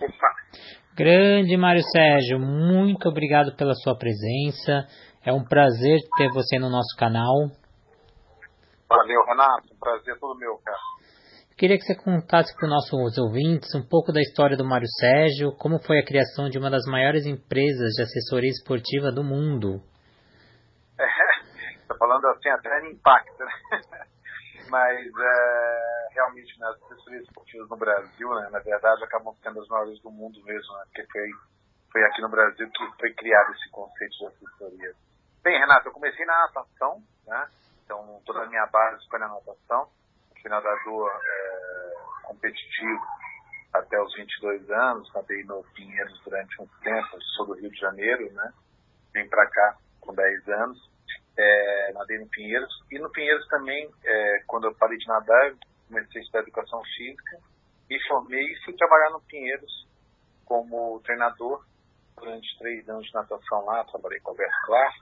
Opa. Grande Mário Sérgio, muito obrigado pela sua presença. É um prazer ter você no nosso canal. Valeu, Renato. Um prazer todo meu, cara. Queria que você contasse para os nossos ouvintes um pouco da história do Mário Sérgio, como foi a criação de uma das maiores empresas de assessoria esportiva do mundo. É, tá falando assim até em impacto, né? Mas é, realmente né, assessorias esportivas no Brasil, né, na verdade, acabam sendo as maiores do mundo mesmo, né, porque foi, foi aqui no Brasil que foi criado esse conceito de assessoria. Bem, Renato, eu comecei na natação, né? Então toda a minha base foi na natação. Fui nadador é, competitivo até os 22 anos, nadei no Pinheiros durante um tempo, sou do Rio de Janeiro, né? Vim para cá com 10 anos, é, nadei no Pinheiros. E no Pinheiros também, é, quando eu parei de nadar, comecei a estudar educação física, me formei e fui trabalhar no Pinheiros como treinador durante três anos de natação lá, trabalhei com a Alberto Clark,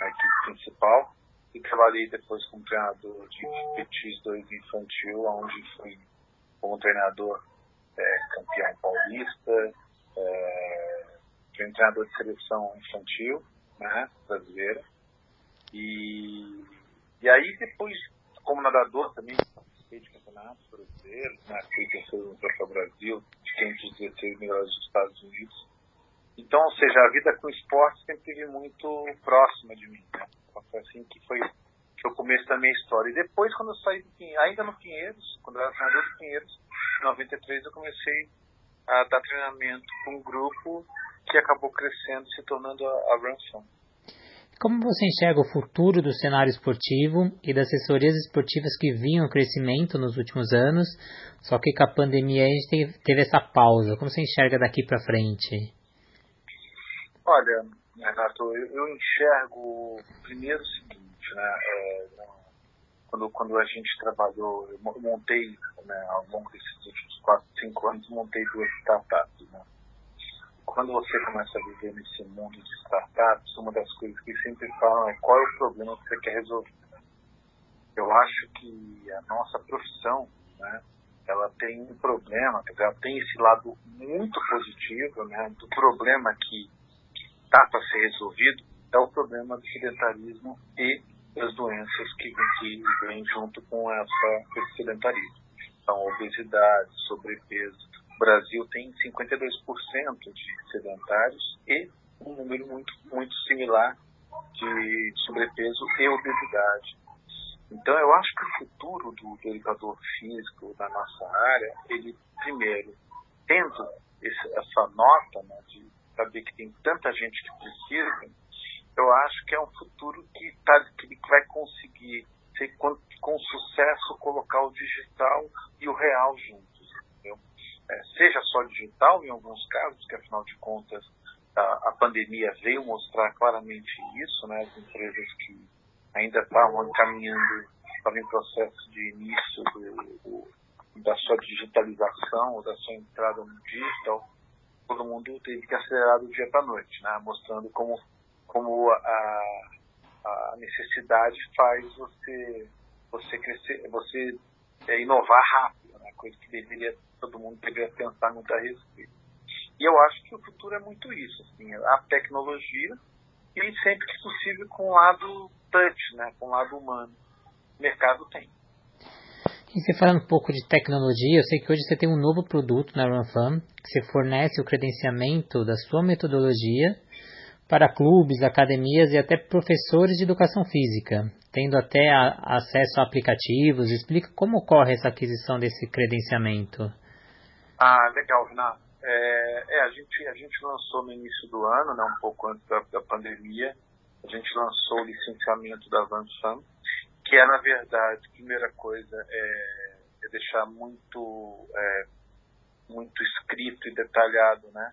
a equipe principal, e trabalhei depois como treinador de Petis 2 infantil, onde fui como treinador é, campeão paulista, é, treinador de seleção infantil, né, brasileira. E, e aí depois, como nadador também, participei de campeonatos brasileiros, né, fui terceiro no Troféu Brasil, fiquei entre os 16 melhores dos Estados Unidos. Então, ou seja, a vida com esporte sempre esteve muito próxima de mim. Né? Foi assim que foi, o começo da minha história. E depois, quando eu saí, ainda no Pinheiros, quando eu era treinador do Pinheiros, em 93 eu comecei a dar treinamento para um grupo que acabou crescendo, se tornando a, a Run Como você enxerga o futuro do cenário esportivo e das assessorias esportivas que vinham crescimento nos últimos anos, só que com a pandemia a gente teve, essa pausa? Como você enxerga daqui para frente? Olha, Renato, eu, eu enxergo primeiro o seguinte, né? É, quando, quando a gente trabalhou, eu montei, né, ao longo desses últimos 4, 5 anos, montei duas startups. Né? Quando você começa a viver nesse mundo de startups, uma das coisas que sempre falam é qual é o problema que você quer resolver. Eu acho que a nossa profissão, né, ela tem um problema, ela tem esse lado muito positivo, né, do problema que está para ser resolvido é o problema do sedentarismo e das doenças que, que vêm junto com essa, esse sedentarismo. Então, obesidade, sobrepeso. Brasil tem 52% de sedentários e um número muito, muito similar de sobrepeso e obesidade. Então, eu acho que o futuro do, do educador físico da nossa área, ele, primeiro, tendo esse, essa nota né, de saber que tem tanta gente que precisa, eu acho que é um futuro que, tá, que vai conseguir com, com sucesso colocar o digital e o real juntos. É, seja só digital em alguns casos, que afinal de contas a, a pandemia veio mostrar claramente isso, né, as empresas que ainda estavam caminhando, estavam em processo de início do, do, da sua digitalização da sua entrada no digital, todo mundo teve que acelerar do dia para a noite, né? mostrando como, como a, a necessidade faz você, você crescer, você é, inovar rápido? Coisa que deveria, todo mundo deveria pensar muito a respeito. E eu acho que o futuro é muito isso, assim, a tecnologia e sempre que possível com o lado touch, né? com o lado humano. O mercado tem. E você falando um pouco de tecnologia, eu sei que hoje você tem um novo produto na RunFam, que você fornece o credenciamento da sua metodologia para clubes, academias e até professores de educação física, tendo até a, acesso a aplicativos. Explica como ocorre essa aquisição desse credenciamento. Ah, legal, Renato. É, é, a, gente, a gente lançou no início do ano, né, um pouco antes da, da pandemia, a gente lançou o licenciamento da RunFam, que é, na verdade, primeira coisa, é, é deixar muito, é, muito escrito e detalhado, né?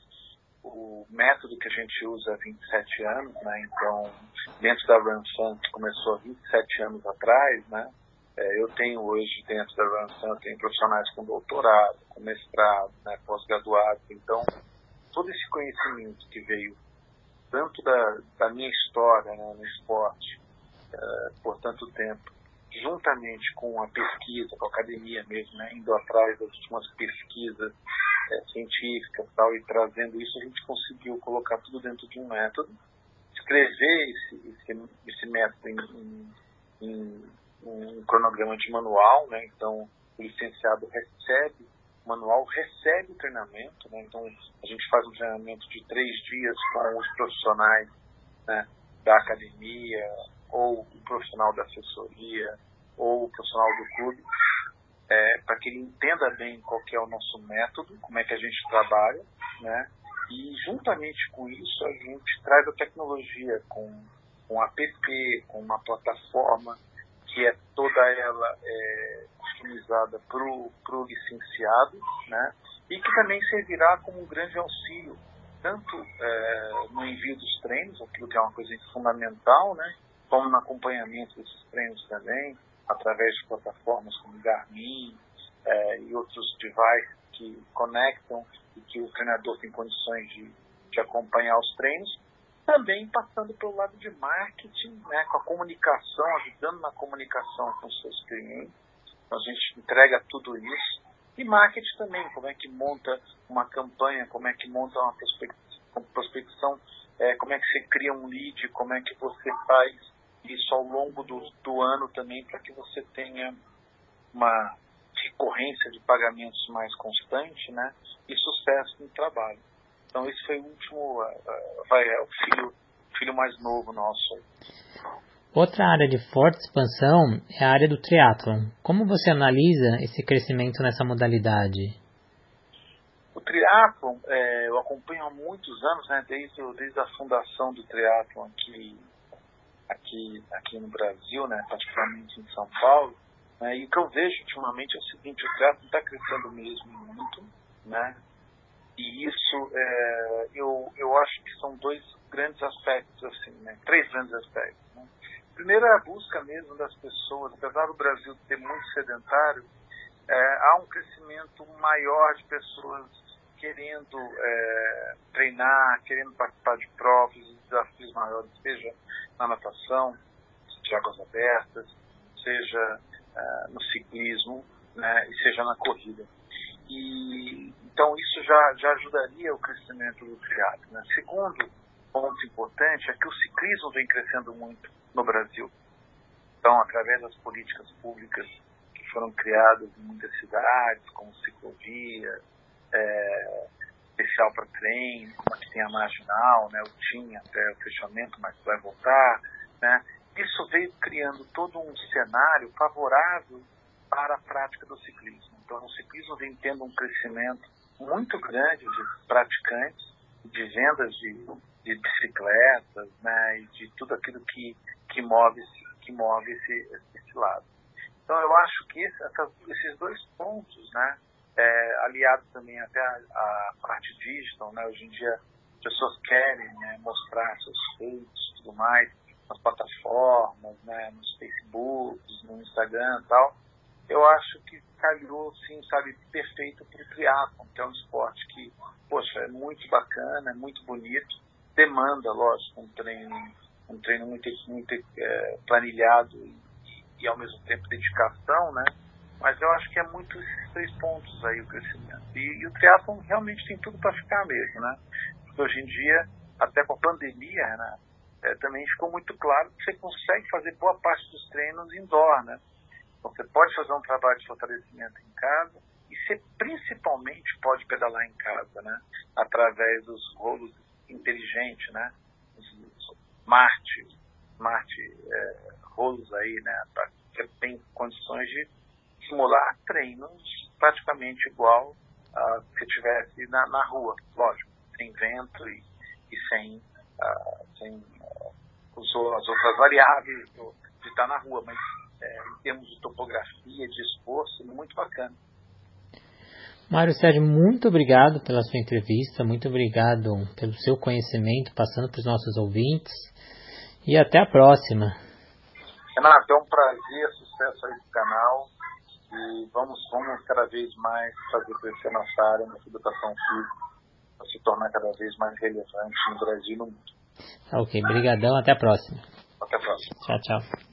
O método que a gente usa há 27 anos, né? Então, dentro da RunFun, que começou há 27 anos atrás, né? É, eu tenho hoje, dentro da tenho profissionais com doutorado, com mestrado, né? pós-graduado. Então, todo esse conhecimento que veio tanto da, da minha história né, no esporte, uh, por tanto tempo, juntamente com a pesquisa, com a academia mesmo, né, indo atrás das últimas pesquisas é, científicas tal, e trazendo isso, a gente conseguiu colocar tudo dentro de um método, escrever esse, esse, esse método em, em, em, um cronograma de manual, né? então o licenciado recebe o manual, recebe o treinamento, né? então a gente faz um treinamento de três dias com os profissionais né, da academia, ou o profissional da assessoria, ou o profissional do clube, é, para que ele entenda bem qual é o nosso método, como é que a gente trabalha, né? E juntamente com isso a gente traz a tecnologia com um app, com uma plataforma que é toda ela é, customizada para o licenciado, né? E que também servirá como um grande auxílio tanto é, no envio dos treinos, aquilo que é uma coisa fundamental, né? Como no acompanhamento desses treinos também, através de plataformas como Garmin é, e outros devices que conectam e que o treinador tem condições de, de acompanhar os treinos, também passando pelo lado de marketing, né, com a comunicação, ajudando na comunicação com os seus clientes. Então, a gente entrega tudo isso. E marketing também, como é que monta uma campanha, como é que monta uma prospecção, é, como é que você cria um lead, como é que você faz isso ao longo do, do ano também para que você tenha uma recorrência de pagamentos mais constante, né? E sucesso no trabalho. Então esse foi o último, vai, é o filho, filho mais novo nosso. Outra área de forte expansão é a área do triatlon. Como você analisa esse crescimento nessa modalidade? O triatlon, é, eu acompanho há muitos anos, né, desde, desde a fundação do triatlon aqui aqui, aqui no Brasil, né, particularmente em São Paulo. Né, e o que eu vejo ultimamente é o seguinte, o triatlo está crescendo mesmo muito, né, e isso é, eu, eu acho que são dois grandes aspectos, assim, né, três grandes aspectos. Né. Primeiro é a busca mesmo das pessoas, apesar do Brasil ter muito sedentário, é, há um crescimento maior de pessoas querendo é, treinar, querendo participar de provas, desafios maiores, seja na natação, de águas abertas, seja uh, no ciclismo né, e seja na corrida. E, então isso já, já ajudaria o crescimento do triatlo. Né? Segundo ponto importante é que o ciclismo vem crescendo muito no Brasil. Então, através das políticas públicas que foram criadas em muitas cidades, como ciclovia, é, para trem, como aqui tem a marginal, né, o tinha até o fechamento, mas vai voltar, né, isso veio criando todo um cenário favorável para a prática do ciclismo. Então, o ciclismo vem tendo um crescimento muito grande de praticantes, de vendas de, de bicicletas, né, e de tudo aquilo que, que move, que move esse, esse lado. Então, eu acho que esse, esses dois pontos, né, é, aliado também até a, a, parte digital, né? Hoje em dia as pessoas querem né, mostrar seus feitos e tudo mais nas plataformas, né, nos Facebooks, no Instagram e tal. Eu acho que calhou, sim, sabe, perfeito para o triatlon, que é um esporte que, poxa, é muito bacana, é muito bonito, demanda, lógico, um treino, um treino muito, muito é, planilhado e, e, ao mesmo tempo dedicação, né? Mas eu acho que é muito esses três pontos aí o crescimento. E, e o triatlon realmente tem tudo para ficar mesmo, né? Porque hoje em dia, até com a pandemia, né, é, também ficou muito claro que você consegue fazer boa parte dos treinos indoor, né? Você pode fazer um trabalho de fortalecimento em casa e você principalmente pode pedalar em casa, né? Através dos rolos inteligentes, né? Os smart, smart é, rolos aí, né? Pra, tem condições de simular treinos praticamente igual uh, se estivesse na, na rua, lógico, sem vento e, e sem, uh, sem uh, as outras variáveis do, de estar na rua, mas é, em termos de topografia, de esforço, muito bacana. Mário Sérgio, muito obrigado pela sua entrevista, muito obrigado pelo seu conhecimento passando para os nossos ouvintes e até a próxima. Renato, é um prazer, sucesso aí do canal e vamos, vamos cada vez mais fazer crescer nossa área na educação física para se tornar cada vez mais relevante no Brasil e no mundo. Ok, brigadão, até a próxima. Até a próxima. Tchau, tchau.